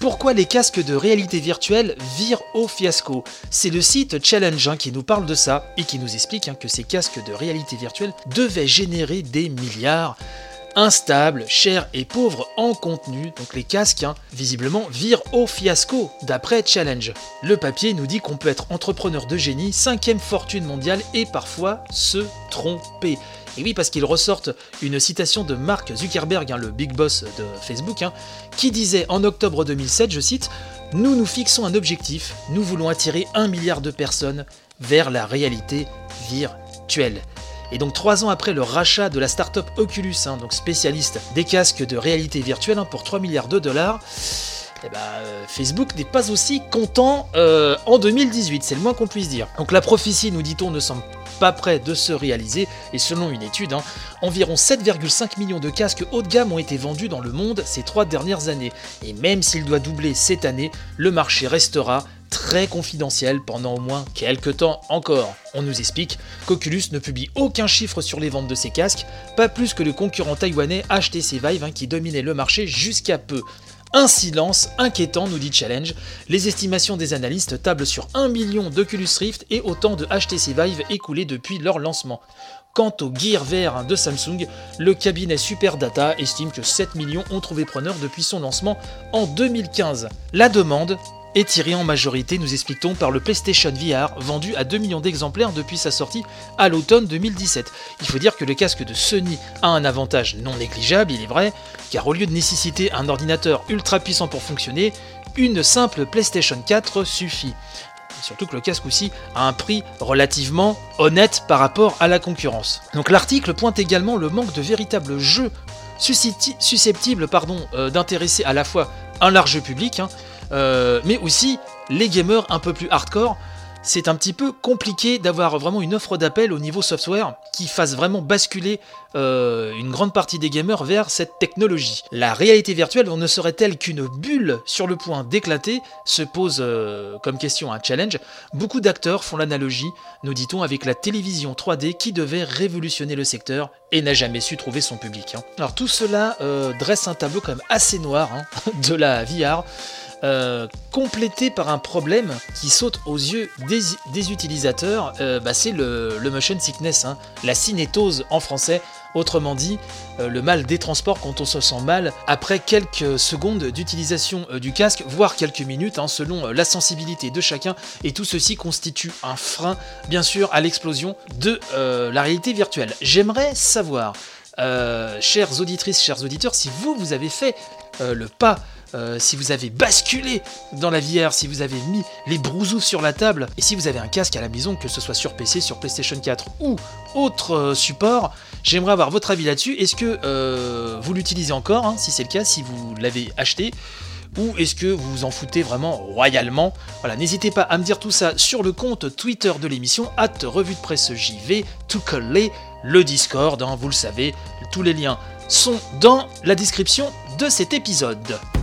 Pourquoi les casques de réalité virtuelle virent au fiasco C'est le site Challenge hein, qui nous parle de ça et qui nous explique hein, que ces casques de réalité virtuelle devaient générer des milliards instables, chers et pauvres en contenu, donc les casques, hein, visiblement, virent au fiasco, d'après Challenge. Le papier nous dit qu'on peut être entrepreneur de génie, cinquième fortune mondiale et parfois se tromper. Et oui, parce qu'ils ressortent une citation de Mark Zuckerberg, hein, le big boss de Facebook, hein, qui disait en octobre 2007, je cite, Nous nous fixons un objectif, nous voulons attirer un milliard de personnes vers la réalité virtuelle. Et donc trois ans après le rachat de la startup Oculus, hein, donc spécialiste des casques de réalité virtuelle hein, pour 3 milliards de dollars, eh ben, euh, Facebook n'est pas aussi content euh, en 2018, c'est le moins qu'on puisse dire. Donc la prophétie, nous dit-on, ne semble pas près de se réaliser, et selon une étude, hein, environ 7,5 millions de casques haut de gamme ont été vendus dans le monde ces trois dernières années. Et même s'il doit doubler cette année, le marché restera très confidentiel pendant au moins quelques temps encore. On nous explique qu'Oculus ne publie aucun chiffre sur les ventes de ses casques, pas plus que le concurrent taïwanais HTC Vive hein, qui dominait le marché jusqu'à peu. Un silence inquiétant, nous dit Challenge. Les estimations des analystes tablent sur 1 million d'Oculus Rift et autant de HTC Vive écoulés depuis leur lancement. Quant au Gear VR de Samsung, le cabinet Superdata estime que 7 millions ont trouvé preneur depuis son lancement en 2015. La demande est tiré en majorité, nous expliquons, par le PlayStation VR, vendu à 2 millions d'exemplaires depuis sa sortie à l'automne 2017. Il faut dire que le casque de Sony a un avantage non négligeable, il est vrai, car au lieu de nécessiter un ordinateur ultra puissant pour fonctionner, une simple PlayStation 4 suffit. Surtout que le casque aussi a un prix relativement honnête par rapport à la concurrence. Donc l'article pointe également le manque de véritables jeux susceptibles euh, d'intéresser à la fois un large public, hein, euh, mais aussi les gamers un peu plus hardcore. C'est un petit peu compliqué d'avoir vraiment une offre d'appel au niveau software qui fasse vraiment basculer euh, une grande partie des gamers vers cette technologie. La réalité virtuelle ne serait-elle qu'une bulle sur le point d'éclater se pose euh, comme question un challenge. Beaucoup d'acteurs font l'analogie, nous dit-on, avec la télévision 3D qui devait révolutionner le secteur et n'a jamais su trouver son public. Hein. Alors tout cela dresse un tableau quand même assez noir hein, de la VR. Euh, complété par un problème qui saute aux yeux des, utilisateurs, euh, bah, c'est le, motion sickness, hein. la cinétose en français, autrement dit euh, le mal des transports quand on se sent mal après quelques secondes d'utilisation du casque, voire quelques minutes, hein, selon la sensibilité de chacun, et tout ceci constitue un frein, bien sûr, à l'explosion de la réalité virtuelle. J'aimerais savoir, chères auditrices, chers auditeurs, si vous, vous avez fait le pas euh, si vous avez basculé dans la VR, si vous avez mis les brousous sur la table, et si vous avez un casque à la maison, que ce soit sur PC, sur PlayStation 4 ou autre euh, support, j'aimerais avoir votre avis là-dessus. Est-ce que euh, vous l'utilisez encore, hein, si c'est le cas, si vous l'avez acheté ou est-ce que vous vous en foutez vraiment royalement? Voilà, n'hésitez pas à me dire tout ça sur le compte Twitter de l'émission, at revue de presse JV, tout coller le Discord, hein, vous le savez, tous les liens sont dans la description de cet épisode.